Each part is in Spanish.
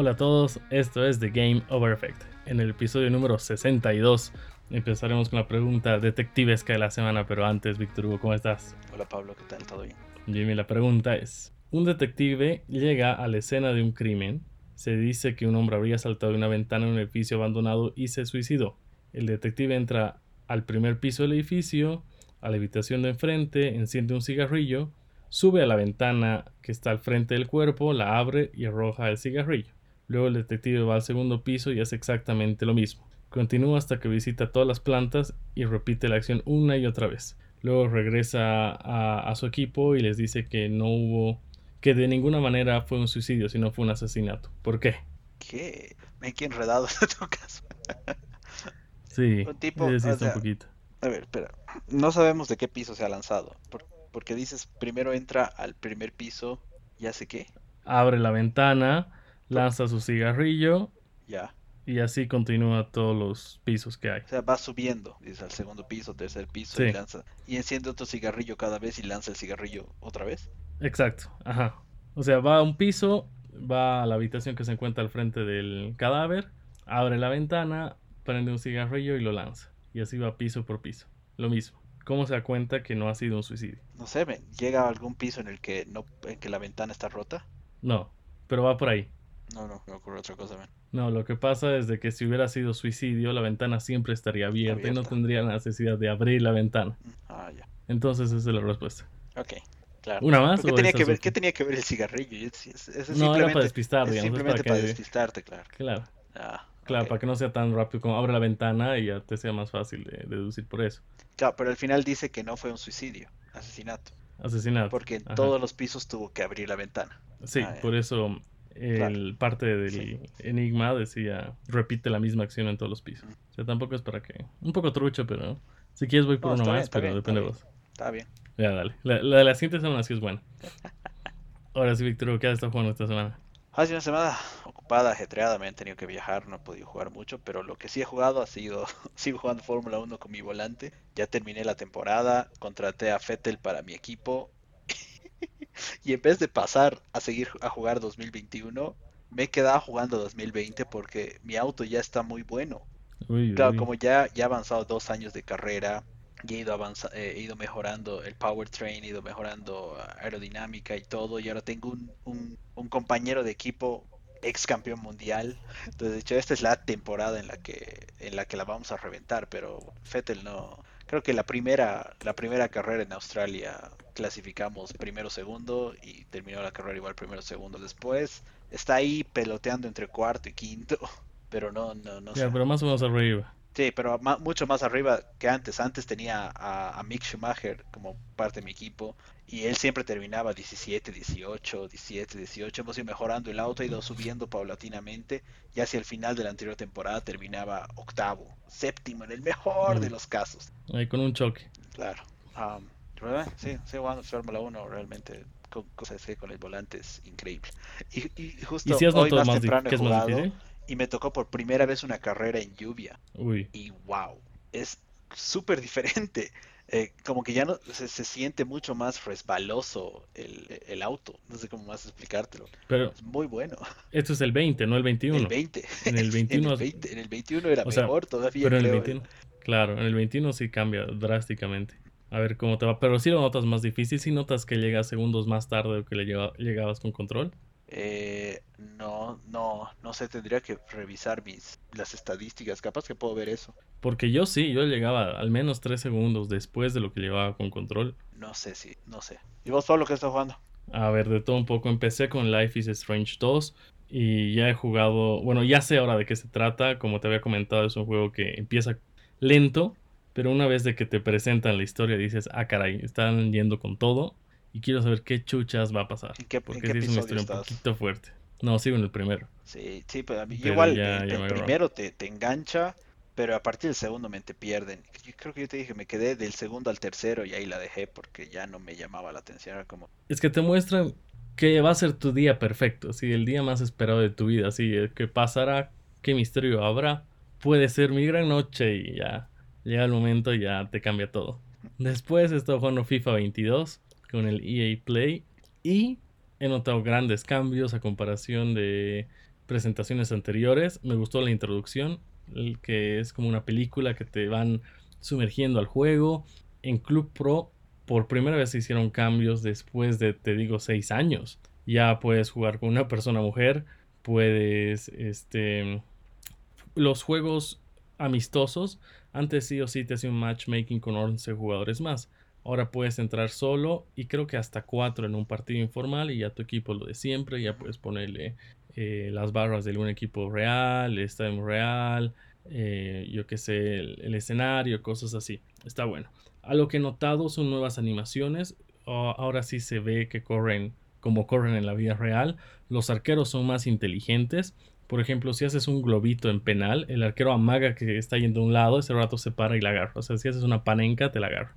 Hola a todos, esto es The Game Over Effect. En el episodio número 62 empezaremos con la pregunta detectivesca de la semana, pero antes, Víctor Hugo, ¿cómo estás? Hola Pablo, ¿qué tal? ¿Todo bien? Jimmy, la pregunta es, un detective llega a la escena de un crimen, se dice que un hombre habría saltado de una ventana en un edificio abandonado y se suicidó. El detective entra al primer piso del edificio, a la habitación de enfrente, enciende un cigarrillo, sube a la ventana que está al frente del cuerpo, la abre y arroja el cigarrillo. Luego el detective va al segundo piso y hace exactamente lo mismo. Continúa hasta que visita todas las plantas y repite la acción una y otra vez. Luego regresa a, su equipo y les dice que no hubo, que de ninguna manera fue un suicidio, sino fue un asesinato. ¿Por qué? ¿Qué? Me quedé enredado en tu caso. sí, un tipo, un poquito. A ver, espera. No sabemos de qué piso se ha lanzado. porque dices, primero entra al primer piso y hace qué? Abre la ventana lanza su cigarrillo. Ya. Y así continúa todos los pisos que hay. O sea, va subiendo, dice al segundo piso, tercer piso y lanza. Y enciende otro cigarrillo cada vez y lanza el cigarrillo otra vez. Exacto, ajá. O sea, va a un piso, va a la habitación que se encuentra al frente del cadáver, abre la ventana, prende un cigarrillo y lo lanza. Y así va piso por piso. Lo mismo. ¿Cómo se da cuenta que no ha sido un suicidio? No sé, ¿llega a algún piso en el que no, en que la ventana está rota? No, pero va por ahí. No, no, me ocurre otra cosa, No, lo que pasa es de que si hubiera sido suicidio, la ventana siempre estaría abierta, y no tendría la necesidad de abrir la ventana. Mm, ah, ya. Entonces esa es la respuesta. Ok, claro. ¿Una más? ¿Qué, tenía que, ver, ¿Qué tenía que ver el cigarrillo? no, era para despistar, digamos. Simplemente para, despistarte, claro. Claro. Ah, claro, para que no sea tan rápido como abre la ventana y ya te sea más fácil de deducir por eso. Claro, pero al final dice que no fue un suicidio, asesinato. Asesinato. Porque en todos los pisos tuvo que abrir la ventana. Sí, ah, por eso el parte del enigma decía repite la misma acción en todos los pisos. O sea, tampoco es para que. Un poco trucho, pero. Si quieres voy por uno más, pero depende de vos. Está bien. Ya, dale. La, de la siguiente semana sí es buena. Ahora sí, Víctor, ¿qué has estado jugando esta semana? Ha sido una semana ocupada, ajetreada, me han tenido que viajar, no he podido jugar mucho, pero lo que sí he jugado ha sido, sigo jugando Fórmula 1 con mi volante, ya terminé la temporada, contraté a Fettel para mi equipo y en vez de pasar a seguir a jugar 2021, me he quedado jugando 2020 porque mi auto ya está muy bueno. claro, como ya, ya he avanzado dos años de carrera, y he ido, eh, he ido mejorando el powertrain, he ido mejorando aerodinámica y todo, y ahora tengo un, un, un compañero de equipo ex campeón mundial. Entonces, de hecho, esta es la temporada en la que en la que la vamos a reventar, pero Fettel no, creo que la primera, la primera carrera en Australia clasificamos primero segundo y terminó la carrera igual primero segundo después. Está ahí peloteando entre cuarto y quinto, pero no, no, no sé. pero más o menos arriba. Sí, pero mucho más arriba que antes. Antes tenía a, Mick Schumacher como parte de mi equipo y él siempre terminaba 17, 18, 17, 18. Hemos ido mejorando el auto, ha ido subiendo paulatinamente y hacia el final de la anterior temporada terminaba octavo, séptimo en el mejor de mm. los casos. Ahí con un choque. Claro. Um, sí, sí, jugando Fórmula 1 realmente con cosas con el volante es increíble. Y, justo hoy más, temprano he jugado, y me tocó por primera vez una carrera en lluvia. Y wow, es súper diferente. Eh, como que ya no se, siente mucho más resbaloso el, auto. No sé cómo más explicártelo. Pero es muy bueno. Esto es el 20, no el 21. El 20. En el 21, en el 21 era mejor todavía. Pero en el 21, claro, en el 21 sí cambia drásticamente. A ver cómo te va. Pero si lo notas más difícil, si notas que llegas segundos más tarde o que le llegabas con control. Eh, no, no, no sé, tendría que revisar mis las estadísticas, capaz que puedo ver eso. Porque yo sí, yo llegaba al menos tres segundos después de lo que llevaba con control. No sé si, no sé. ¿Y vos solo que estás jugando? A ver, de todo un poco. Empecé con Life is Strange 2 y ya he jugado, bueno, ya sé ahora de qué se trata. Como te había comentado, es un juego que empieza lento, pero una vez de que te presentan la historia dices, ah, caray, están yendo con todo y quiero saber qué chuchas va a pasar. porque es una historia un poquito fuerte. No, sigo en el primero. Sí, sí, pero a mí igual el, primero te, te, engancha, pero a partir del segundo me te pierden. Yo creo que yo te dije, me quedé del segundo al tercero y ahí la dejé porque ya no me llamaba la atención. Era como... Es que te muestran que va a ser tu día perfecto, así, el día más esperado de tu vida, así, que pasará, qué misterio habrá, puede ser mi gran noche y ya llega el momento y ya te cambia todo. Después he estado jugando FIFA 22 con el EA Play y he notado grandes cambios a comparación de presentaciones anteriores. Me gustó la introducción, que es como una película que te van sumergiendo al juego. En Club Pro, por primera vez se hicieron cambios después de, te digo, seis años. Ya puedes jugar con una persona mujer, puedes, este, los juegos amistosos, antes sí o sí te hacía un matchmaking con 11 jugadores más. Ahora puedes entrar solo y creo que hasta 4 en un partido informal y ya tu equipo lo de siempre, ya puedes ponerle eh, las barras de un equipo real, el estadio real, eh, yo qué sé, el, escenario, cosas así. Está bueno. A lo que he notado son nuevas animaciones. ahora sí se ve que corren como corren en la vida real. Los arqueros son más inteligentes. Por ejemplo, si haces un globito en penal, el arquero amaga que está yendo a un lado, ese rato se para y la agarra. O sea, si haces una panenca, te la agarra.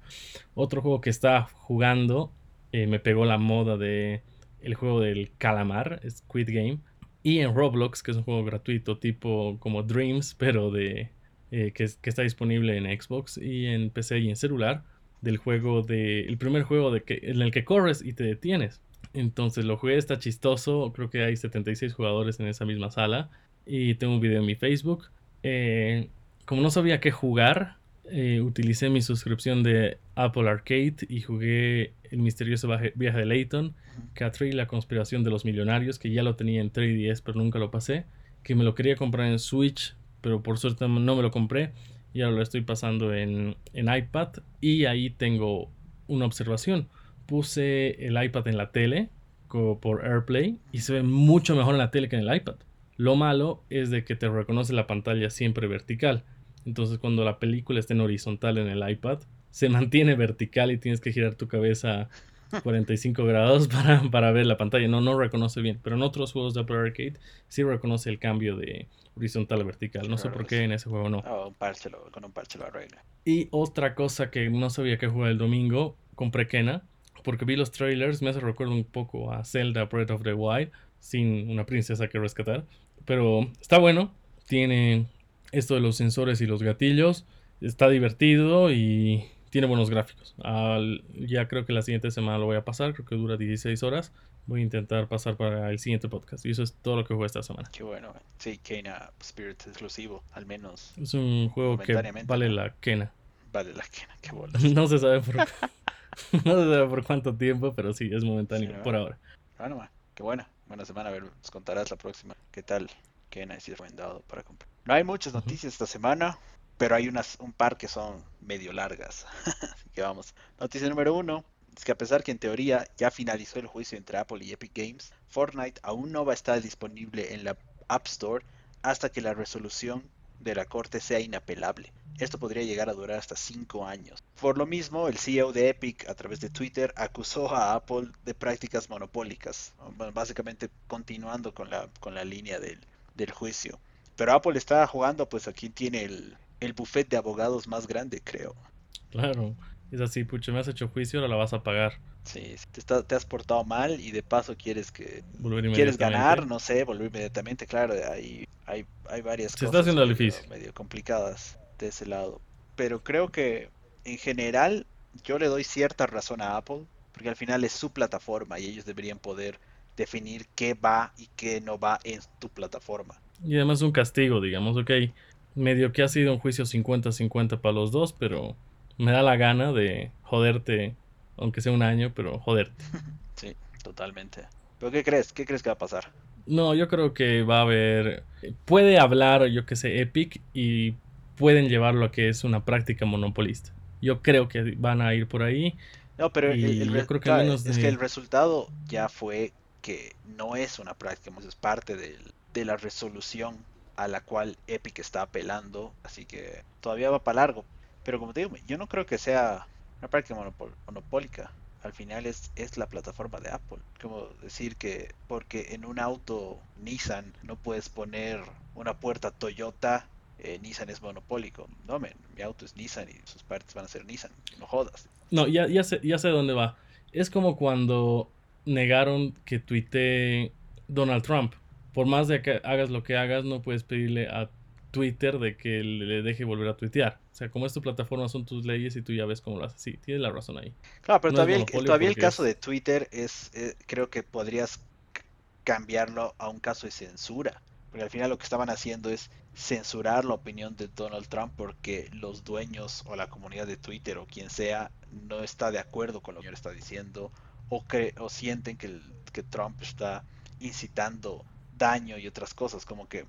Otro juego que está jugando, eh, me pegó la moda de el juego del calamar, Squid Game. Y en Roblox, que es un juego gratuito tipo como Dreams, pero de eh, que, está disponible en Xbox y en PC y en celular, del juego de el primer juego de que, en el que corres y te detienes. Entonces lo jugué, está chistoso, creo que hay 76 jugadores en esa misma sala y tengo un video en mi Facebook. Eh, como no sabía qué jugar, eh, utilicé mi suscripción de Apple Arcade y jugué El misterioso viaje de Layton, Catri, la conspiración de los millonarios, que ya lo tenía en 3DS pero nunca lo pasé, que me lo quería comprar en Switch, pero por suerte no me lo compré y ahora lo estoy pasando en, en iPad y ahí tengo una observación. Puse el iPad en la tele por AirPlay y se ve mucho mejor en la tele que en el iPad. Lo malo es de que te reconoce la pantalla siempre vertical entonces cuando la película está en horizontal en el iPad, se mantiene vertical y tienes que girar tu cabeza 45 grados para, para, ver la pantalla. No, no reconoce bien. Pero en otros juegos de Apple Arcade sí reconoce el cambio de horizontal a vertical. No sé por qué en ese juego no. un parche con un parche lo arregla. Y otra cosa que no sabía que jugar el domingo, compré Kena. Porque vi los trailers, me hace recuerdo un poco a Zelda Breath of the Wild, sin una princesa que rescatar. Pero está bueno, tiene esto de los sensores y los gatillos está divertido y tiene buenos gráficos. ya creo que la siguiente semana lo voy a pasar, creo que dura 16 horas. Voy a intentar pasar para el siguiente podcast. Y eso es todo lo que juego esta semana. Qué bueno. Sí, Kena Spirit exclusivo, al menos. Es un juego que vale la Kena. Vale la Kena, qué bola. no se sabe por no se sabe por cuánto tiempo, pero sí, es momentáneo por ahora. Bueno, qué buena. Buena semana. A ver, nos contarás la próxima. ¿Qué tal? Kena, si es recomendado para comprar. No hay muchas noticias esta semana, pero hay unas, un par que son medio largas. Así que vamos. Noticia número uno. Es que a pesar que en teoría ya finalizó el juicio entre Apple y Epic Games, Fortnite aún no va a estar disponible en la App Store hasta que la resolución de la corte sea inapelable. Esto podría llegar a durar hasta 5 años. Por lo mismo, el CEO de Epic a través de Twitter acusó a Apple de prácticas monopólicas, básicamente continuando con la, con la línea del, del juicio. Pero Apple está jugando, pues aquí tiene el, el buffet de abogados más grande, creo. Claro, es así, pucha, me has hecho juicio, ahora la vas a pagar. Sí, te, te has portado mal y de paso quieres que quieres ganar, no sé, volver inmediatamente, claro, hay, hay, hay varias Se está haciendo difícil. medio complicadas de ese lado. Pero creo que en general yo le doy cierta razón a Apple, porque al final es su plataforma y ellos deberían poder definir qué va y qué no va en tu plataforma. Y además un castigo, digamos, ok, medio que ha sido un juicio 50-50 para los dos, pero me da la gana de joderte, aunque sea un año, pero joderte. Sí, totalmente. ¿Pero qué crees? ¿Qué crees que va a pasar? No, yo creo que va a haber... Puede hablar, yo que sé, Epic y pueden llevarlo a que es una práctica monopolista. Yo creo que van a ir por ahí. No, pero el, creo que es que el resultado ya fue que no es una práctica, es parte de la resolución a la cual Epic está apelando, así que todavía va para largo. Pero como te digo, yo no creo que sea una práctica monopólica. Al final es, es la plataforma de Apple. Como decir que porque en un auto Nissan no puedes poner una puerta Toyota, eh, Nissan es monopólico. No, mi auto es Nissan y sus partes van a ser Nissan. No jodas. No, ya, ya, sé, ya sé dónde va. Es como cuando negaron que tuitee Donald Trump. Por más de que hagas lo que hagas, no puedes pedirle a Twitter de que le deje volver a tuitear. O sea, como es tu plataforma, son tus leyes y tú ya ves cómo lo haces. Sí, tienes la razón ahí. Claro, pero todavía, el, todavía el caso de Twitter es, eh, creo que podrías cambiarlo a un caso de censura. Porque al final lo que estaban haciendo es censurar la opinión de Donald Trump porque los dueños o la comunidad de Twitter o quien sea no está de acuerdo con lo que el está diciendo o, que, o sienten que, que Trump está incitando daño y otras cosas, como que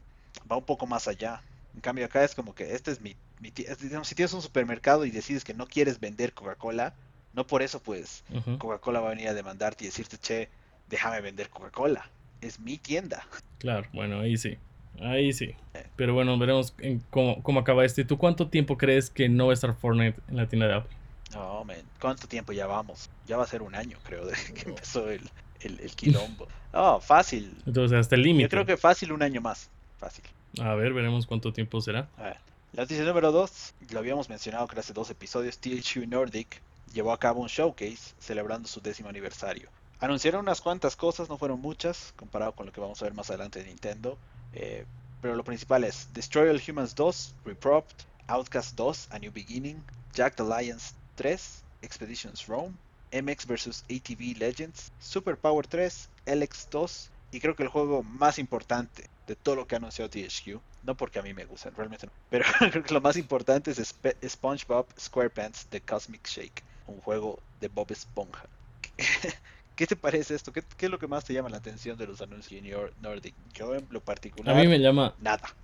va un poco más allá. En cambio acá es como que este es mi, mi digamos, si tienes un supermercado y decides que no quieres vender Coca-Cola, no por eso pues Coca-Cola va a venir a demandarte y decirte, che, déjame vender Coca-Cola. Es mi tienda. Claro, bueno, ahí sí. Ahí sí. Pero bueno, veremos en cómo, cómo, acaba este. ¿Tú cuánto tiempo crees que no va a estar Fortnite en la tienda de Apple? No, man. ¿Cuánto tiempo ya vamos? Ya va a ser un año, creo, desde que empezó el, el, el quilombo. Oh, fácil. Entonces, hasta el límite. Yo creo que fácil un año más. Fácil. A ver, veremos cuánto tiempo será. A ver. La noticia número 2, lo habíamos mencionado que hace dos episodios, THQ Nordic llevó a cabo un showcase celebrando su décimo aniversario. Anunciaron unas cuantas cosas, no fueron muchas, comparado con lo que vamos a ver más adelante de Nintendo. Eh, pero lo principal es Destroy All Humans 2, Repropped, Outcast 2, A New Beginning, Jack the Lions 3, Expeditions Rome, MX vs ATV Legends, Super Power 3, LX 2 y creo que el juego más importante de todo lo que anunció THQ, no porque a mí me gustan, realmente no, pero creo que lo más importante es SpongeBob SquarePants The Cosmic Shake, un juego de Bob Esponja. ¿Qué te parece esto? ¿Qué, es lo que más te llama la atención de los anuncios de Nordic? Yo en lo particular... A mí me llama... Nada.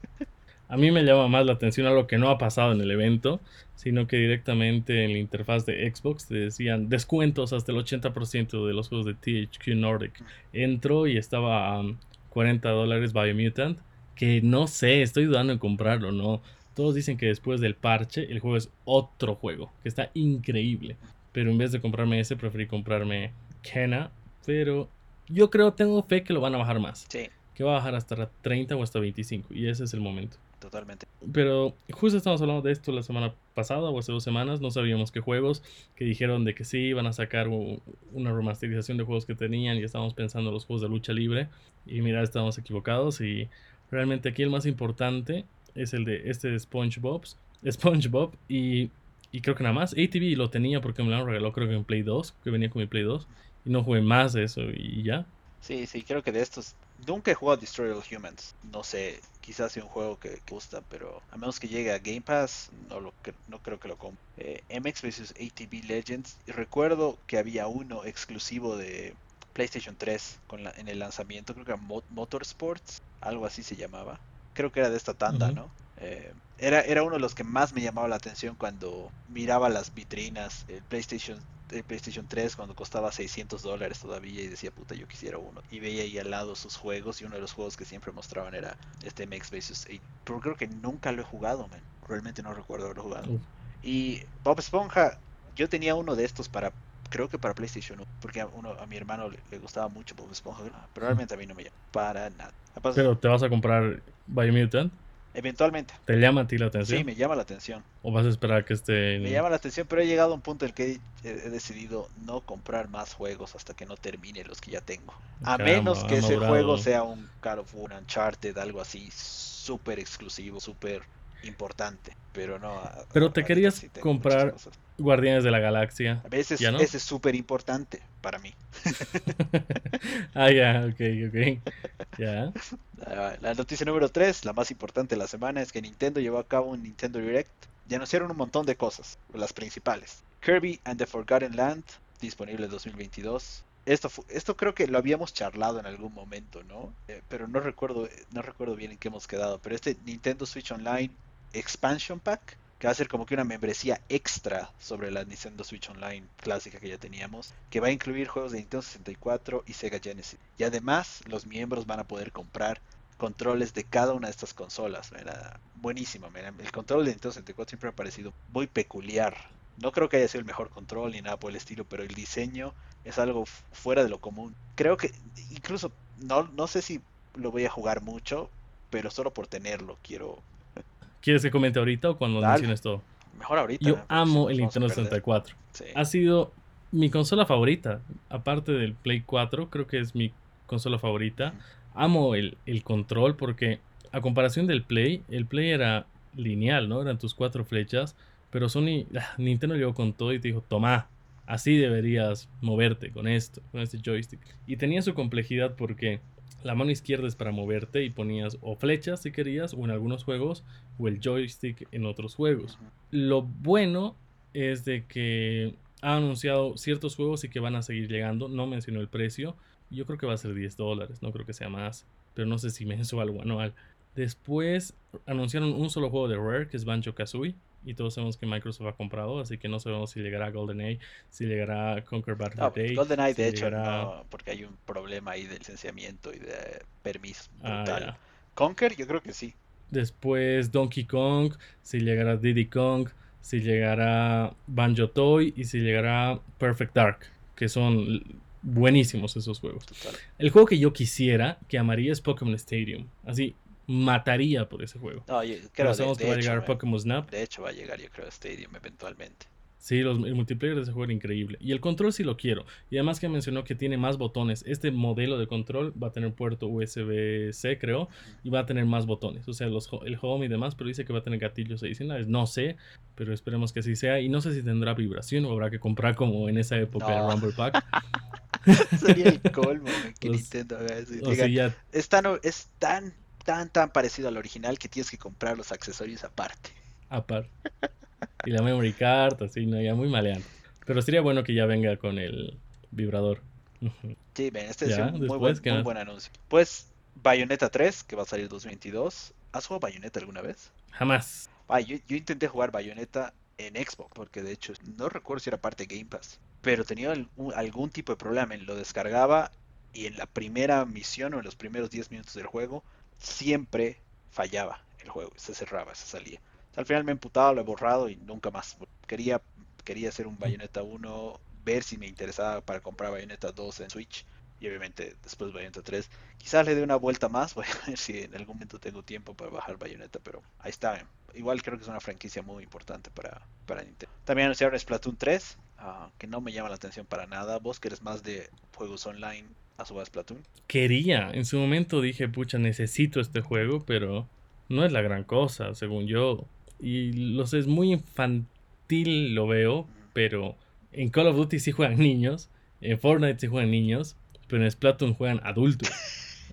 A mí me llama más la atención algo que no ha pasado en el evento, sino que directamente en la interfaz de Xbox te decían descuentos hasta el 80% de los juegos de THQ Nordic. Entró y estaba a 40 dólares Biomutant, que no sé, estoy dudando en comprarlo, ¿no? Todos dicen que después del parche el juego es otro juego, que está increíble. Pero en vez de comprarme ese, preferí comprarme Kena. Pero yo creo, tengo fe que lo van a bajar más. Sí. Que va a bajar hasta 30 o hasta 25. Y ese es el momento totalmente. Pero justo estamos hablando de esto la semana pasada o hace dos semanas, no sabíamos qué juegos, que dijeron de que sí, iban a sacar una remasterización de juegos que tenían y estábamos pensando en los juegos de lucha libre. Y mira, estábamos equivocados y realmente aquí el más importante es el de este de SpongeBob, SpongeBob y, y creo que nada más. ATV lo tenía porque me lo regaló creo que en Play 2, que venía con mi Play 2 y no jugué más de eso y ya. Sí, sí, creo que de estos nunca he jugado Destroy All Humans. No sé, quizás sea un juego que, gusta, pero a menos que llegue a Game Pass, no, lo, no creo que lo compre. Eh, MX vs ATV Legends. Y recuerdo que había uno exclusivo de PlayStation 3 con la, en el lanzamiento, creo que era Motorsports, algo así se llamaba. Creo que era de esta tanda, ¿no? Eh, era, era uno de los que más me llamaba la atención cuando miraba las vitrinas. El PlayStation el PlayStation 3 cuando costaba 600 dólares todavía y decía, puta, yo quisiera uno. Y veía ahí al lado sus juegos y uno de los juegos que siempre mostraban era este MX vs. Pero creo que nunca lo he jugado, man. Realmente no recuerdo haberlo jugado. Y Bob Esponja, yo tenía uno de estos para, creo que para PlayStation 1, porque a, uno, a mi hermano le, gustaba mucho Bob Esponja, pero realmente a mí no me llama para nada. Pero te vas a comprar Biomutant? Eventualmente. ¿Te llama a ti la atención? Sí, me llama la atención. ¿O vas a esperar que esté.? Me llama la atención, pero he llegado a un punto en el que he, decidido no comprar más juegos hasta que no termine los que ya tengo. A menos que ese juego sea un Call of War, Uncharted, algo así súper exclusivo, súper importante. Pero no. Pero te querías comprar Guardianes de la Galaxia. A veces ese es súper importante para mí. ah, ya, ok, ok. Ya. La noticia número 3, la más importante de la semana, es que Nintendo llevó a cabo un Nintendo Direct y anunciaron un montón de cosas, las principales. Kirby and the Forgotten Land, disponible 2022. Esto, esto creo que lo habíamos charlado en algún momento, ¿no? Eh, pero no recuerdo, no recuerdo bien en qué hemos quedado. Pero este Nintendo Switch Online Expansion Pack que va a ser como que una membresía extra sobre la Nintendo Switch Online clásica que ya teníamos, que va a incluir juegos de Nintendo 64 y Sega Genesis. Y además los miembros van a poder comprar controles de cada una de estas consolas. Era buenísimo. El control de Nintendo 64 siempre me ha parecido muy peculiar. No creo que haya sido el mejor control ni nada por el estilo, pero el diseño es algo fuera de lo común. Creo que incluso no, no sé si lo voy a jugar mucho, pero solo por tenerlo quiero ¿Quieres que comente ahorita o cuando menciones todo? Mejor ahorita. Yo amo el Nintendo 64. Ha sido mi consola favorita. Aparte del Play 4, creo que es mi consola favorita. Amo el, control porque, a comparación del Play, el Play era lineal, ¿no? Eran tus cuatro flechas. Pero Sony, ah, Nintendo llegó con todo y te dijo: Toma, así deberías moverte con esto, con este joystick. Y tenía su complejidad porque La mano izquierda es para moverte y ponías o flechas si querías, o en algunos juegos, o el joystick en otros juegos. Lo bueno es de que ha anunciado ciertos juegos y que van a seguir llegando. No mencionó el precio. Yo creo que va a ser 10 dólares, no creo que sea más. Pero no sé si mensual o anual. Después anunciaron un solo juego de Rare, que es Banjo Kazooie. Y todos sabemos que Microsoft ha comprado, así que no sabemos si llegará GoldenEye, si llegará Conquer Bad no, Day. GoldenEye, de hecho, no, porque hay un problema ahí de licenciamiento y de permiso. Ah, Conquer, yo creo que sí. Después Donkey Kong, si llegará Diddy Kong, si llegará Banjo Toy y si llegará Perfect Dark, que son buenísimos esos juegos. El juego que yo quisiera, que amaría es Pokémon Stadium. Así, mataría por ese juego. No, yo creo de, que va a llegar Pokémon Snap. De hecho, va a llegar, yo creo, Stadium eventualmente. Sí, los, el multiplayer de ese juego era increíble. Y el control sí lo quiero. Y además que mencionó que tiene más botones. Este modelo de control va a tener puerto USB-C, creo. Y va a tener más botones. O sea, los, el home y demás. Pero dice que va a tener gatillos adicionales. No sé. Pero esperemos que así sea. Y no sé si tendrá vibración o habrá que comprar como en esa época el Rumble Pack. Sería el colmo que Nintendo haga eso. es, tan, es tan, tan, tan parecido al original que tienes que comprar los accesorios aparte. Aparte. Y la memory card, así, ¿no? Ya muy maleante. Pero sería bueno que ya venga con el vibrador. Sí, ven, este es un muy buen, muy buen anuncio. Pues Bayonetta 3, que va a salir 2022. ¿Has jugado Bayonetta alguna vez? Jamás. yo, intenté jugar Bayonetta en Xbox, porque de hecho no recuerdo si era parte de Game Pass, pero tenía algún tipo de problema. Lo descargaba y en la primera misión o en los primeros 10 minutos del juego siempre fallaba el juego, se cerraba, se salía al final me he emputado, lo he borrado y nunca más. Quería, quería hacer un Bayonetta 1, ver si me interesaba para comprar Bayonetta 2 en Switch. Y obviamente después Bayonetta 3. Quizás le dé una vuelta más. Voy a ver si en algún momento tengo tiempo para bajar Bayonetta. Pero ahí está. Igual creo que es una franquicia muy importante para, para Nintendo. También anunciaron Splatoon 3. Ah, que no me llama la atención para nada. Vos que eres más de juegos online. A. Quería. En su momento dije, pucha, necesito este juego. Pero no es la gran cosa, según yo. Y lo sé, es muy infantil, lo veo, pero en Call of Duty sí juegan niños, en Fortnite sí juegan niños, pero en Splatoon juegan adultos.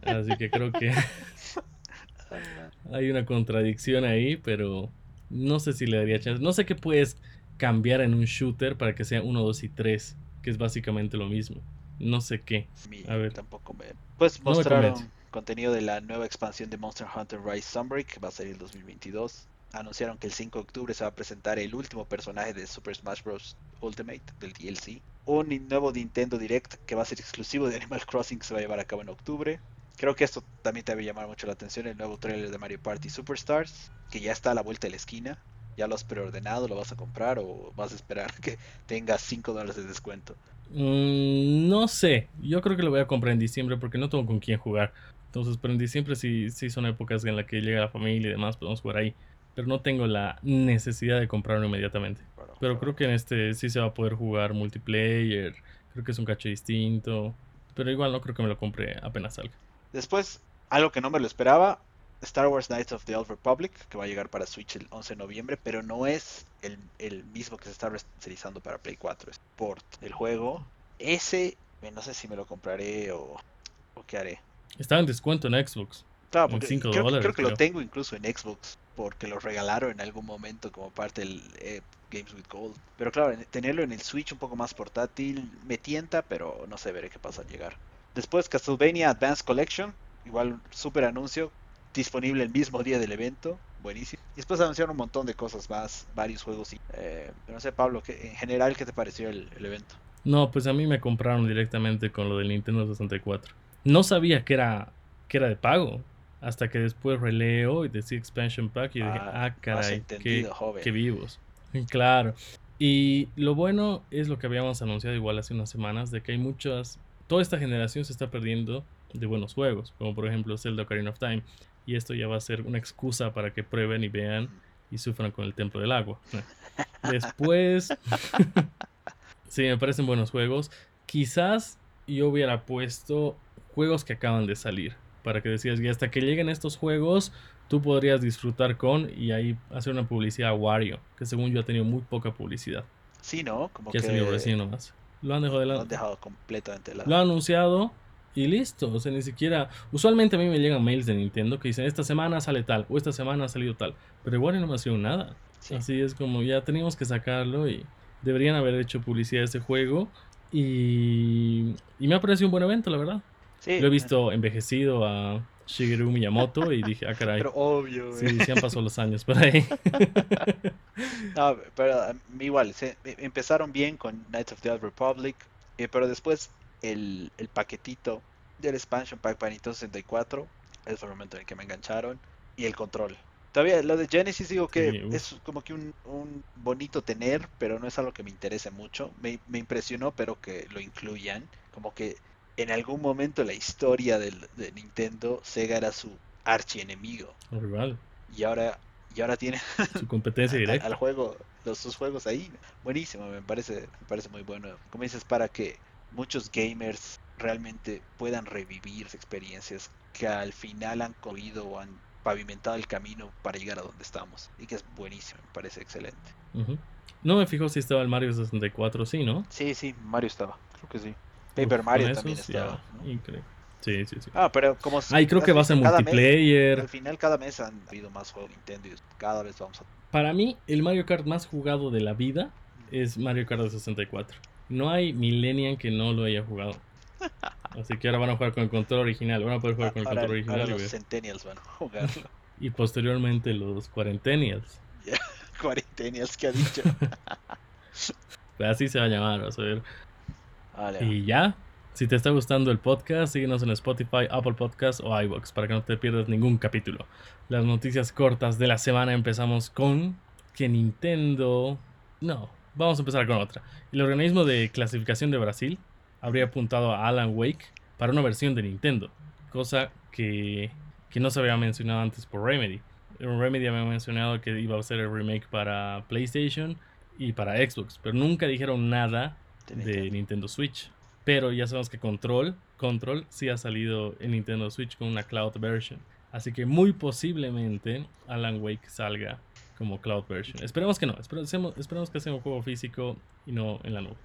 Así que creo que hay una contradicción ahí, pero no sé si le daría chance. No sé qué puedes cambiar en un shooter para que sea 1, 2 y 3, que es básicamente lo mismo. No sé qué. A ver. Tampoco me. Pues mostraron contenido de la nueva expansión de Monster Hunter Rise Sunbreak, que va a salir en 2022 anunciaron que el 5 de octubre se va a presentar el último personaje de Super Smash Bros. Ultimate del DLC. Un nuevo Nintendo Direct que va a ser exclusivo de Animal Crossing que se va a llevar a cabo en octubre. Creo que esto también te debe llamar mucho la atención, el nuevo trailer de Mario Party Superstars, que ya está a la vuelta de la esquina. ¿Ya lo has preordenado? ¿Lo vas a comprar o vas a esperar que tenga 5 dólares de descuento? Mm, no sé, yo creo que lo voy a comprar en diciembre porque no tengo con quién jugar. Entonces, pero en diciembre sí, sí son épocas en las que llega la familia y demás, podemos jugar ahí pero no tengo la necesidad de comprarlo inmediatamente. pero creo que en este sí se va a poder jugar multiplayer, creo que es un cacho distinto, pero igual no creo que me lo compre apenas salga. Después, algo que no me lo esperaba, Star Wars Knights of the Old Republic, que va a llegar para Switch el 11 de noviembre, pero no es el, el mismo que se está remasterizando para Play 4, es port del juego. Ese, eh, no sé si me lo compraré o, o qué haré. Estaba en descuento en Xbox. Claro, porque creo, que lo tengo incluso en Xbox porque lo regalaron en algún momento como parte del eh, Games with Gold. Pero claro, tenerlo en el Switch un poco más portátil me tienta, pero no sé, veré qué pasa al llegar. Después Castlevania Advanced Collection, igual super anuncio, disponible el mismo día del evento, buenísimo. Y después anunciaron un montón de cosas más, varios juegos. Y, eh, no sé, Pablo, ¿qué, en general, ¿qué te pareció el, el evento? No, pues a mí me compraron directamente con lo del Nintendo 64. No sabía que era, que era de pago. Hasta que después releo y decía Expansion Pack y dije, ah, ah caray, qué, vivos. Claro. Y lo bueno es lo que habíamos anunciado igual hace unas semanas, de que hay muchas... Toda esta generación se está perdiendo de buenos juegos, como por ejemplo Zelda Ocarina of Time. Y esto ya va a ser una excusa para que prueben y vean y sufran con el Templo del Agua. Después... sí, me parecen buenos juegos. Quizás yo hubiera puesto juegos que acaban de salir para que decías, y hasta que lleguen estos juegos, tú podrías disfrutar con y ahí hacer una publicidad a Wario, que según yo ha tenido muy poca publicidad. Sí, ¿no? Como que, ha salido recién nomás. Lo han dejado de lado. Lo han dejado completamente de lado. Lo han anunciado, y listo. O sea, ni siquiera. Usualmente a mí me llegan mails de Nintendo que dicen esta semana sale tal o esta semana ha salido tal. Pero igual no me ha sido nada. Así es como ya teníamos que sacarlo y deberían haber hecho publicidad de ese juego. Y, y me ha parecido un buen evento, la verdad. Sí. Lo he visto envejecido a Shigeru Miyamoto y dije, ah, caray. Pero obvio, Sí, se han pasado los años por ahí. no, pero igual, se, empezaron bien con Knights of the Old Republic, eh, pero después el, el, paquetito del expansion pack para Nintendo 64, ese fue el momento en el que me engancharon, y el control. Todavía lo de Genesis digo que es como que un, un, bonito tener, pero no es algo que me interese mucho. Me, me impresionó, pero que lo incluyan. Como que en algún momento en la historia del, de Nintendo, Sega era su archienemigo. Rival. Y ahora, y ahora tiene su competencia directa. Al, juego, los, sus juegos ahí. Buenísimo, me parece, me parece muy bueno. Como dices, para que muchos gamers realmente puedan revivir experiencias que al final han cogido o han pavimentado el camino para llegar a donde estamos. Y que es buenísimo, me parece excelente. No me fijo si estaba el Mario 64, sí, ¿no? Sí, sí, Mario estaba, creo que sí. Paper Mario también estaba. Increíble. Sí, sí, sí. Ah, pero como. Ahí creo que va a ser multiplayer. al final, cada mes han habido más juegos Nintendo y cada vez vamos a. Para mí, el Mario Kart más jugado de la vida es Mario Kart de 64. No hay Millennium que no lo haya jugado. Así que ahora van a jugar con el control original. Van a poder jugar con el control original. Ahora los Centennials van a jugarlo. y posteriormente los Cuarentennials. Yeah, Cuarentennials, ¿qué ha dicho? así se va a llamar, vas a ver. Y ya, si te está gustando el podcast, síguenos en Spotify, Apple Podcasts o iVoox para que no te pierdas ningún capítulo. Las noticias cortas de la semana empezamos con que Nintendo... No, vamos a empezar con otra. El organismo de clasificación de Brasil habría apuntado a Alan Wake para una versión de Nintendo, cosa que, que no se había mencionado antes por Remedy. Remedy había mencionado que iba a ser el remake para PlayStation y para Xbox, pero nunca dijeron nada de Nintendo Switch. Pero ya sabemos que Control, Control sí ha salido en Nintendo Switch con una cloud version. Así que muy posiblemente Alan Wake salga como cloud version. Esperemos que no, esperemos, que sea un juego físico y no en la nube.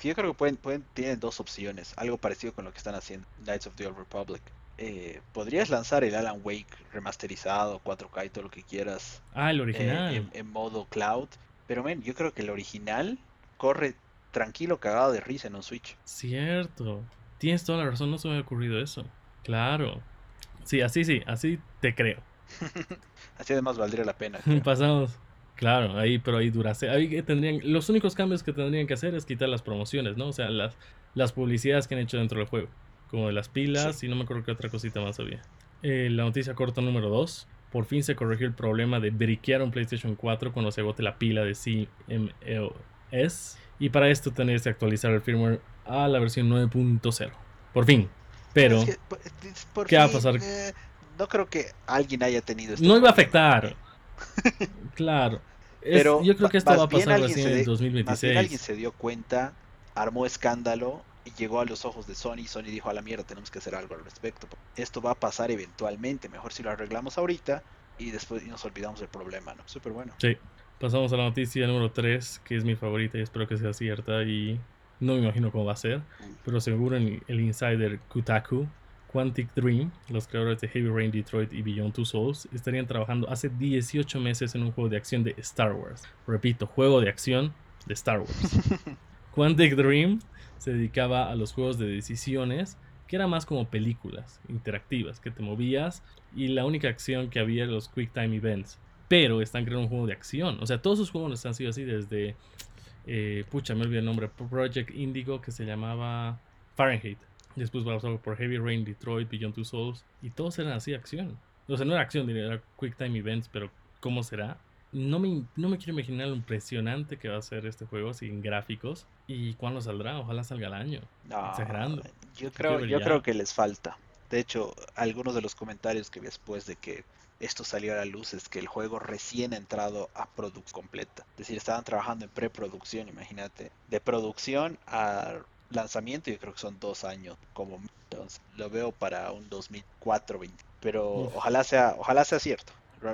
yo creo que pueden, pueden, tienen dos opciones, algo parecido con lo que están haciendo Knights of the Old Republic. Eh, podrías lanzar el Alan Wake remasterizado, 4K y todo lo que quieras. Ah, el original. en, en, modo cloud. Pero, men, yo creo que el original corre tranquilo, cagado de risa en un Switch. Cierto. Tienes toda la razón, no se me ha ocurrido eso. Claro. Sí, así sí, así te creo. así además valdría la pena. Pasamos. Claro, ahí, pero ahí durase. Ahí tendrían, los únicos cambios que tendrían que hacer es quitar las promociones, ¿no? O sea, las, las publicidades que han hecho dentro del juego. Como de las pilas y no me acuerdo qué otra cosita más había. Eh, la noticia corta número 2. Por fin se corrigió el problema de briquear un PlayStation 4 cuando se agote la pila de CMOS. Y para esto tenéis que actualizar el firmware a la versión 9.0. Por fin. Pero, pues, ¿qué va a pasar? Eh, no creo que alguien haya tenido esto. No iba a afectar. claro. Pero yo creo que esto va a pasar recién en 2026. alguien se dio cuenta, armó escándalo y llegó a los ojos de Sony. Sony dijo a la mierda, tenemos que hacer algo al respecto. Esto va a pasar eventualmente. Mejor si lo arreglamos ahorita y después nos olvidamos del problema, ¿no? Súper bueno. Sí. Pasamos a la noticia número 3, que es mi favorita y espero que sea cierta y no me imagino cómo va a ser, pero seguro el, el insider Kutaku, Quantic Dream, los creadores de Heavy Rain Detroit y Beyond Two Souls, estarían trabajando hace 18 meses en un juego de acción de Star Wars. Repito, juego de acción de Star Wars. Quantic Dream se dedicaba a los juegos de decisiones que era más como películas interactivas, que te movías y la única acción que había era los Quick Time Events pero están creando un juego de acción. O sea, todos sus juegos han sido así desde, eh, pucha, me olvidé el nombre, Project Indigo que se llamaba Fahrenheit. Después pasó por Heavy Rain, Detroit, Beyond Two Souls. Y todos eran así, acción. O sea, no era acción, era Quick Time Events, pero ¿cómo será? No me, no me quiero imaginar lo impresionante que va a ser este juego sin gráficos. ¿Y cuándo saldrá? Ojalá salga el año. Exagerando. Yo creo, yo creo que les falta. De hecho, algunos de los comentarios que vi después de que esto salió a la luz es que el juego recién ha entrado a producción completa. Es decir, estaban trabajando en preproducción, imagínate. De producción a lanzamiento yo creo que son dos años como entonces lo veo para un 2004 20 pero ojalá sea ojalá sea cierto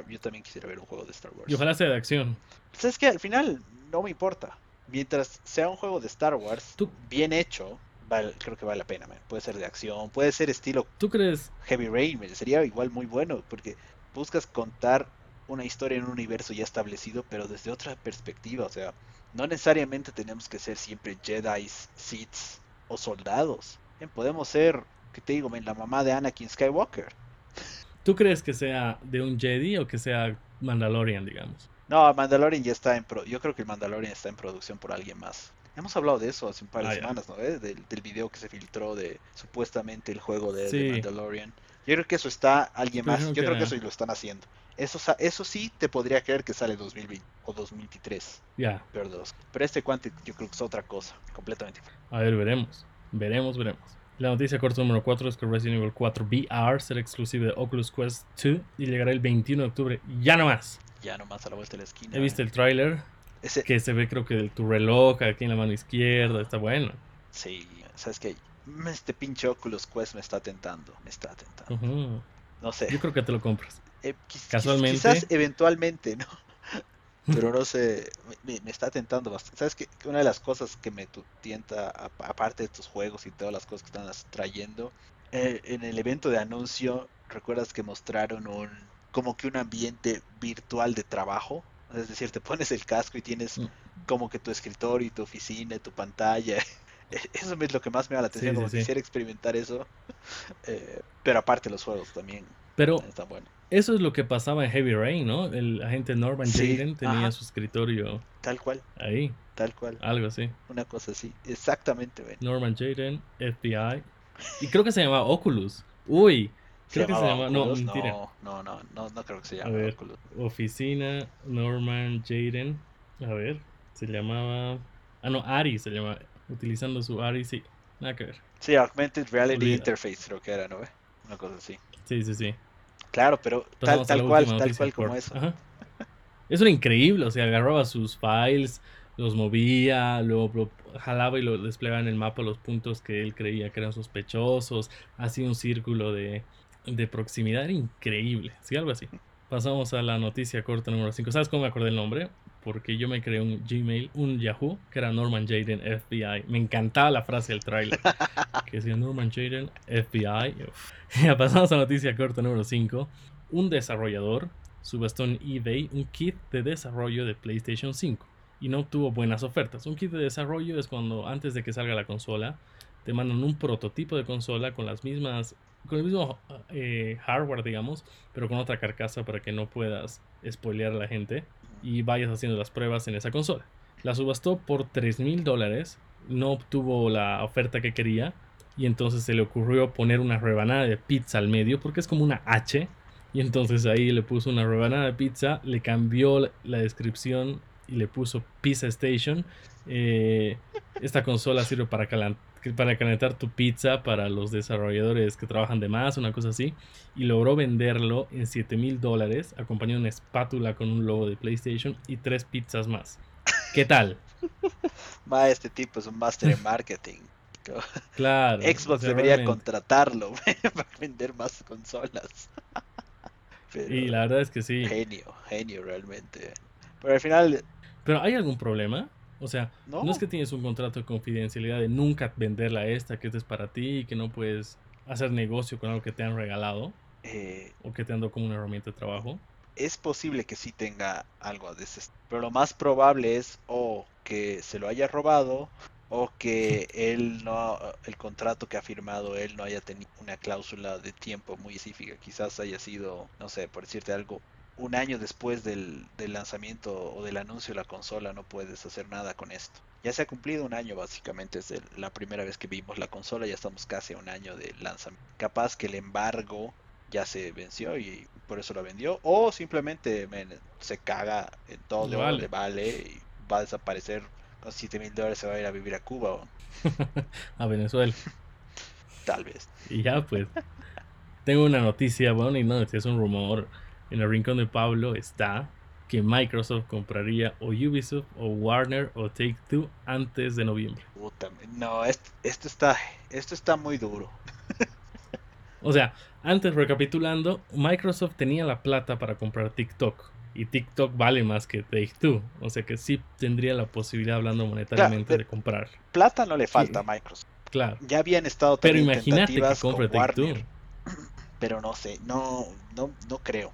yo también quisiera ver un juego de Star Wars y ojalá sea de acción pues es que al final no me importa mientras sea un juego de Star Wars bien hecho vale- creo que vale la pena, man. Puede ser de acción, puede ser estilo ¿Tú crees? Heavy Rain, man. Sería igual muy bueno porque buscas contar una historia en un universo ya establecido, pero desde otra perspectiva. O sea, no necesariamente tenemos que ser siempre Jedi, Sith o soldados. Bien, podemos ser, ¿qué te digo, man? La mamá de Anakin Skywalker. ¿Tú crees que sea de un Jedi o que sea Mandalorian, digamos? No, Mandalorian ya está en pro... Yo creo que el Mandalorian está en producción por alguien más. Hemos hablado de eso hace un par de Ah, semanas, ¿no? ¿Eh? Del, del video que se filtró de supuestamente el juego de, de. Mandalorian. Yo creo que eso está alguien más. Yo creo que eso lo están haciendo. Eso, eso sí te podría creer que sale 2020 o 2023. Ya, dos. Pero este Quantic yo creo que es otra cosa, completamente a ver, veremos. Veremos, veremos. La noticia corta número 4 es que Resident Evil 4 VR será exclusivo de Oculus Quest 2 y llegará el 21 de octubre. Ya no más. Ya nomás a la vuelta de la esquina. ¿Ya viste el tráiler? Ese, Que se ve creo que de tu reloj aquí en la mano izquierda. Está bueno. sí, sabes que este pinche Oculus Quest me está tentando, me está tentando. No sé. Yo creo que te lo compras. Eh, quiz- Casualmente. Quizás eventualmente, ¿no? Pero no sé, me, me está tentando bastante. ¿Sabes qué? Que Una de las cosas que me tienta, aparte de estos juegos y todas las cosas que están trayendo, eh, en el evento de anuncio, ¿recuerdas que mostraron un como que un ambiente virtual de trabajo? Es decir, te pones el casco y tienes Mm. como que tu escritorio y tu oficina y tu pantalla. Eso es lo que más me llama la atención, Sí, como sí. quisiera experimentar eso. Eh, pero aparte los juegos también Pero están buenos. eso es lo que pasaba en Heavy Rain, ¿no? El agente Norman Jaden tenía ajá. su escritorio Tal cual, ahí. tal cual. Algo así. Una cosa así. Exactamente, ven. Norman Jaden, FBI. Y creo que se llamaba Oculus. Uy, creo que se llamaba llama. No, mentira. No, no, no, no, no creo que se A llame ver. Oculus. Oficina Norman Jaden. A ver, se llamaba. Ah, no, Ari se llama. Utilizando su Ari, sí. Nada que ver. Sí, Augmented Reality Olvida. Interface creo que era, ¿no? Una cosa así. Sí, sí, sí. Claro, pero tal, cual, tal cual como eso. Ajá. Eso era increíble, o sea, agarraba sus files, los movía, lo, lo jalaba y lo desplegaba en el mapa los puntos que él creía que eran sospechosos, hacía un círculo de, de proximidad, era increíble, sí, algo así. Pasamos a la noticia corta número 5. ¿Sabes cómo me acordé el nombre? Porque yo me creé un Gmail, un Yahoo, que era Norman Jaden FBI. Me encantaba la frase del trailer. que decía Norman Jaden FBI. Ya pasamos a noticia corta número 5. Un desarrollador subastó en eBay un kit de desarrollo de PlayStation 5 y no obtuvo buenas ofertas. Un kit de desarrollo es cuando antes de que salga la consola te mandan un prototipo de consola con las mismas con el mismo eh, hardware digamos pero con otra carcasa para que no puedas spoilear a la gente y vayas haciendo las pruebas en esa consola. La subastó por 3 mil dólares no obtuvo la oferta que quería y entonces se le ocurrió poner una rebanada de pizza al medio porque es como una H y entonces ahí le puso una rebanada de pizza le cambió la- descripción y le puso Pizza Station. Eh, esta consola sirve para, calan- para calentar tu pizza para los desarrolladores que trabajan de más, una cosa así. Y logró venderlo en 7 mil dólares, acompañado de una espátula con un logo de PlayStation y tres pizzas más. ¿Qué tal? Va, este tipo es un máster en marketing. Claro. Xbox debería contratarlo para vender más consolas. Pero Y la verdad es que sí. genio, genio realmente. Pero al final, Pero ¿hay algún problema? O sea, no. no es que tienes un contrato de confidencialidad de nunca venderla a esta, que esta es para ti y que no puedes hacer negocio con algo que te han regalado eh, o que te han dado como una herramienta de trabajo. es posible que sí tenga algo de ese pero lo más probable es o que se lo haya robado o que él no el contrato que ha firmado él no haya tenido una cláusula de tiempo muy específica quizás haya sido no sé por decirte algo un año después del, del lanzamiento o del anuncio de la consola no puedes hacer nada con esto ya se ha cumplido un año básicamente desde la primera vez que vimos la consola ya estamos casi a un año de lanzamiento capaz que el embargo ya se venció y por eso la vendió. O simplemente men, se caga en todo, Le le vale. vale. y va a desaparecer. Con 7 mil dólares se va a ir a vivir a Cuba, o a Venezuela. tal vez. Y ya pues. Tengo una noticia, bueno, y no, es un rumor. En el rincón de Pablo está que Microsoft compraría o Ubisoft o Warner o Take Two antes de noviembre. Puta, no, esto, esto está esto está muy duro. O sea, antes recapitulando, Microsoft tenía la plata para comprar TikTok. Y TikTok vale más que Take Two. O sea que sí tendría la posibilidad, hablando monetariamente, de comprar. Plata no le falta a Microsoft. Claro. Ya habían estado Pero imagínate que compre Take Two. Pero no sé, no, no, no creo,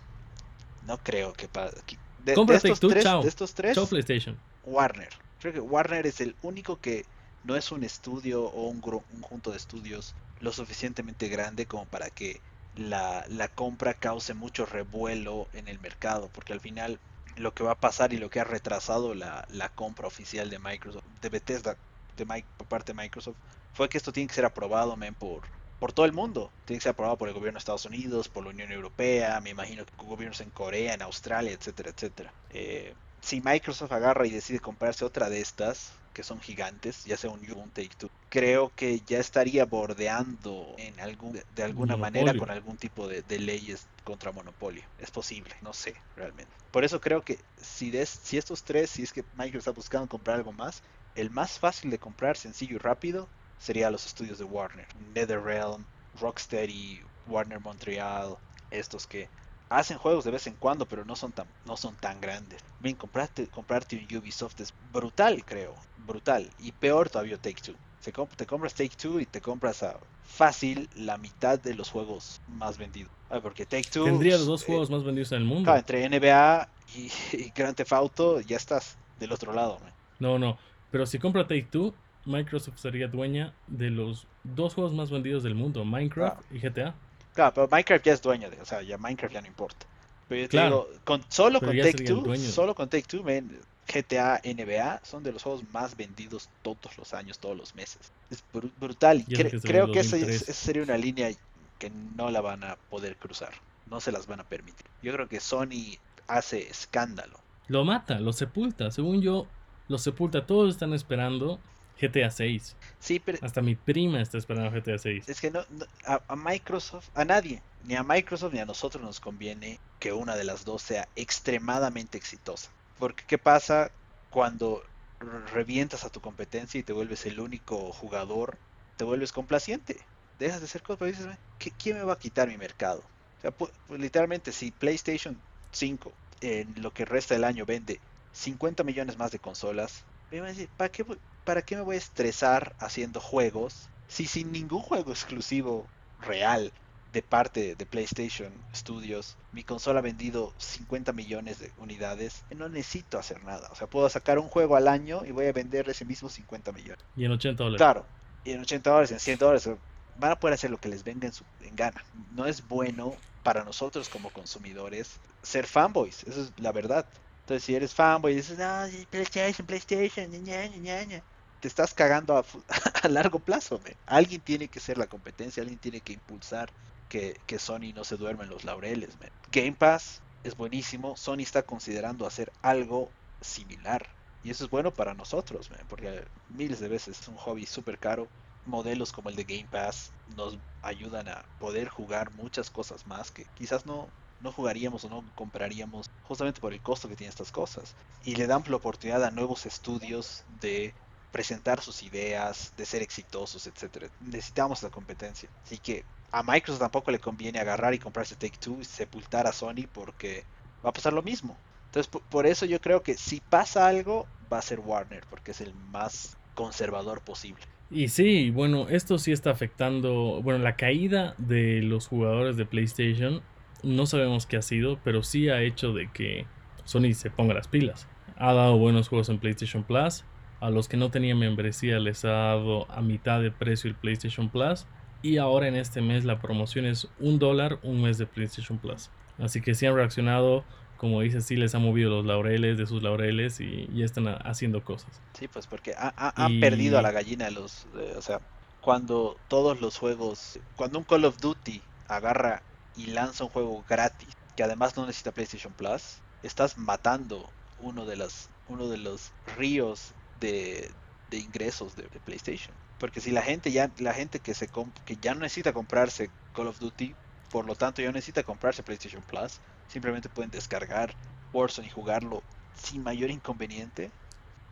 no creo que para que- de, estos tres, chao. de estos tres, Chao PlayStation. Warner. Creo que Warner es el único que no es un estudio o un, gru- un conjunto de estudios lo suficientemente grande como para que la, la compra cause mucho revuelo en el mercado, porque al final lo que va a pasar y lo que ha retrasado la, la compra oficial de Microsoft, de Bethesda, de Mi- por parte de Microsoft, fue que esto tiene que ser aprobado, men, por, por todo el mundo. Tiene que ser aprobado por el gobierno de Estados Unidos, por la Unión Europea, me imagino que gobiernos en Corea, en Australia, etcétera, etcétera. Eh, si Microsoft agarra y decide comprarse otra de estas, que son gigantes, ya sea un o un Take Two, creo que ya estaría bordeando en algún, de alguna manera con algún tipo de, de leyes contra monopolio. Es posible, no sé realmente. Por eso creo que si, des- si estos tres, si es que Microsoft está buscando comprar algo más, el más fácil de comprar, sencillo y rápido, sería los estudios de Warner. NetherRealm, Rocksteady, Warner Montreal, estos que hacen juegos de vez en cuando, pero no son tan, no son tan grandes. Bien, comprarte, comprarte un Ubisoft es brutal, creo. Brutal. Y peor todavía Take Two. Se comp- te compras Take Two y te compras a fácil la mitad de los juegos más vendidos. Ah, porque Take Two. Tendría los dos eh, juegos más vendidos en el mundo. claro, entre NBA y, y Grand Theft Auto, ya estás del otro lado, man. No, no. Pero si compra Take Two, Microsoft sería dueña de los dos juegos más vendidos del mundo, Minecraft y GTA. Claro, pero Minecraft ya es dueño de, o sea, ya Minecraft ya no importa. Pero yo te Claro. digo, con, solo con Take Two, solo con Take Two, man, GTA, NBA son de los juegos más vendidos todos los años, todos los meses. Es bru- brutal. Cre- que creo que esa, 2003. esa sería una línea que no la van a poder cruzar. No se las van a permitir. Yo creo que Sony hace escándalo. Lo mata, lo sepulta. Según yo, lo sepulta. Todos están esperando GTA 6. Sí, pero Hasta mi prima está esperando GTA 6. es que no, no- a, a Microsoft, a nadie, ni a Microsoft ni a nosotros nos conviene que una de las dos sea extremadamente exitosa. Porque ¿qué pasa cuando re- revientas a tu competencia y te vuelves el único jugador? Te vuelves complaciente. Dejas de ser cosas, pero dices, "Ve, ¿qué- ¿quién me va a quitar mi mercado? O sea, pu- pues, literalmente, si PlayStation 5 en lo que resta del año vende 50 millones más de consolas, me van a decir, ¿para qué, voy- ¿para qué me voy a estresar haciendo juegos si sin ningún juego exclusivo real de parte de PlayStation Studios, mi consola ha vendido 50 millones de unidades, no necesito hacer nada. O sea, puedo sacar un juego al año y voy a vender ese mismo 50 millones. Y en 80 dólares. Claro, y en 80 dólares, en 100 dólares, van a poder hacer lo que les venga en, su, en gana. No es bueno para nosotros como consumidores ser fanboys, eso es la verdad. Entonces, si eres fanboy y dices, no, PlayStation, PlayStation, ña, ña, ña", te estás cagando a, a largo plazo. Alguien tiene que ser la competencia, alguien tiene que impulsar que, que Sony no se duerma en los laureles. men. Game Pass es buenísimo, Sony está considerando hacer algo similar. Y eso es bueno para nosotros, man, porque miles de veces es un hobby súper caro. Modelos como el de Game Pass nos ayudan a poder jugar muchas cosas más que quizás no, no jugaríamos o no compraríamos justamente por el costo que tienen estas cosas. Y le dan la oportunidad a nuevos estudios de presentar sus ideas, de ser exitosos, etcétera. Necesitamos la competencia. Así que a Microsoft tampoco le conviene agarrar y comprarse Take Two y sepultar a Sony porque va a pasar lo mismo. Entonces, por, por eso yo creo que si pasa algo, va a ser Warner, porque es el más conservador posible. Y sí, bueno, esto sí está afectando, bueno, la caída de los jugadores de PlayStation, no sabemos qué ha sido, pero sí ha hecho de que Sony se ponga las pilas. Ha dado buenos juegos en PlayStation Plus, a los que no tenían membresía les ha dado a mitad de precio el PlayStation Plus, y ahora en este mes la promoción es un dólar un mes de PlayStation Plus. Así que sí han reaccionado, como dices, sí les ha movido los laureles de sus laureles y ya están ha- haciendo cosas. Sí, pues porque ha- ha- han Y- perdido a la gallina de los... eh, o sea, cuando todos los juegos... Cuando un Call of Duty agarra y lanza un juego gratis, que además no necesita PlayStation Plus, estás matando uno de las uno de los ríos de, de ingresos de, de PlayStation. Porque si la gente ya la gente que se comp- que ya no necesita comprarse Call of Duty, por lo tanto ya no necesita comprarse PlayStation Plus, simplemente pueden descargar Warzone y jugarlo sin mayor inconveniente.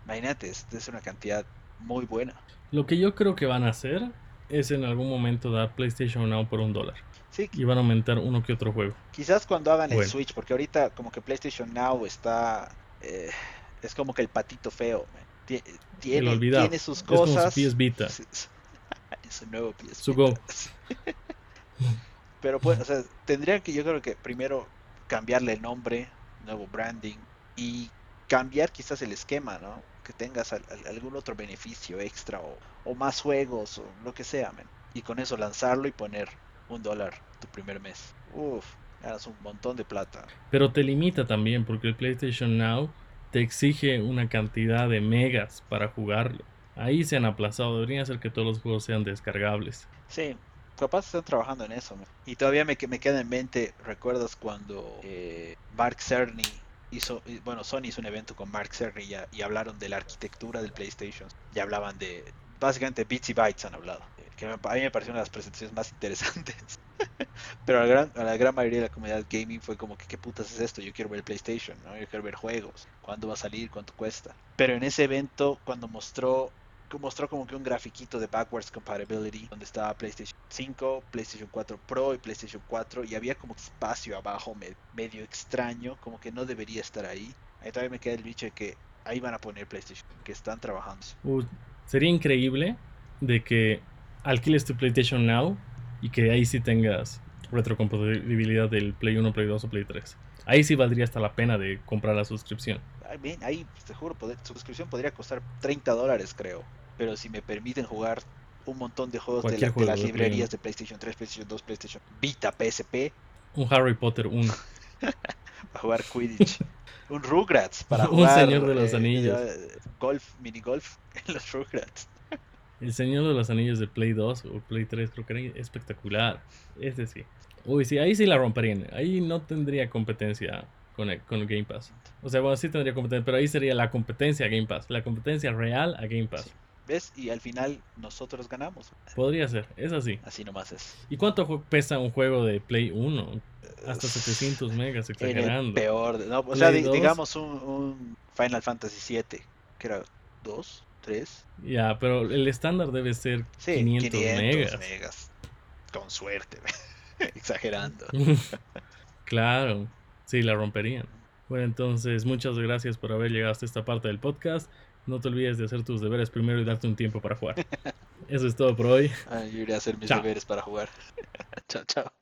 Imagínate, es, es una cantidad muy buena. Lo que yo creo que van a hacer es en algún momento dar PlayStation Now por un dólar. Sí, Y van a aumentar uno que otro juego. quizás cuando hagan el. Switch, porque ahorita como que PlayStation Now está... eh, es como que el patito feo. man. Tie- Tiene, tiene sus Es cosas. PS Vita. Es un nuevo PS Su Go. Pero pues, o sea, tendrían que, yo creo que primero cambiarle el nombre, nuevo branding y cambiar quizás el esquema, ¿no? Que tengas al- al- algún otro beneficio extra o, o más juegos o lo que sea, men. Y con eso lanzarlo y poner un dólar tu primer mes. Uf, ganas un montón de plata. Pero te limita también porque el PlayStation Now te exige una cantidad de megas para jugarlo. Ahí se han aplazado, debería hacer que todos los juegos sean descargables. Sí, capaz están trabajando en eso. Y todavía me, me queda en mente, ¿recuerdas cuando eh, Mark Cerny hizo, bueno, Sony hizo un evento con Mark Cerny y, y hablaron de la arquitectura del PlayStation? Y hablaban de, básicamente, bits y bytes han hablado. Que a mí me pareció una de las presentaciones más interesantes. Pero a la, gran, a la gran mayoría de la comunidad gaming fue como que, ¿qué putas es esto? Yo quiero ver PlayStation, ¿no? Yo quiero ver juegos. ¿Cuándo va a salir? ¿Cuánto cuesta? Pero en ese evento, cuando mostró mostró como que un grafiquito de backwards compatibility donde estaba PlayStation 5, PlayStation 4 Pro y PlayStation 4 y había como espacio abajo me- medio extraño, como que no debería estar ahí. Ahí todavía me queda el bicho de que ahí van a poner PlayStation, que están trabajando. Sería increíble de que alquiles tu PlayStation Now y que ahí sí tengas retrocompatibilidad del Play 1, Play 2 o Play 3. Ahí sí valdría hasta la pena de comprar la suscripción. Ahí, ven, ahí te juro, poder- suscripción podría costar 30 dólares creo, pero si me permiten jugar un montón de juegos de, las de librerías de PlayStation 3, PlayStation 2, PlayStation Vita, PSP, Un Harry Potter 1. para jugar Quidditch. Un Rugrats para Un jugar. Señor de los Anillos. eh, golf, mini golf en los Rugrats. El Señor de los Anillos de Play 2 o Play 3 creo que era espectacular. Ese sí. Uy, sí, ahí sí la romperían. Ahí no tendría competencia con el, con el Game Pass. O sea, bueno, sí tendría competencia, pero ahí sería la competencia a Game Pass. La competencia real a Game Pass. Sí. ¿Ves? Y al final nosotros ganamos. Podría ser, es así. Así nomás es. ¿Y cuánto pesa un juego de Play 1? Hasta 700 megas, En el exagerando. peor. no, o sea, Play di- 2. digamos un, un Final Fantasy VII. Que era 2, 3. Ya, pero el estándar debe ser Sí, 500, 500 megas. megas. Con suerte. Exagerando. claro, sí, la romperían. Bueno, entonces muchas gracias por haber llegado hasta esta parte del podcast. No te olvides de hacer tus deberes primero y darte un tiempo para jugar. Eso es todo por hoy. Ah, yo iré a hacer mis Chao. deberes para jugar. chao, chao.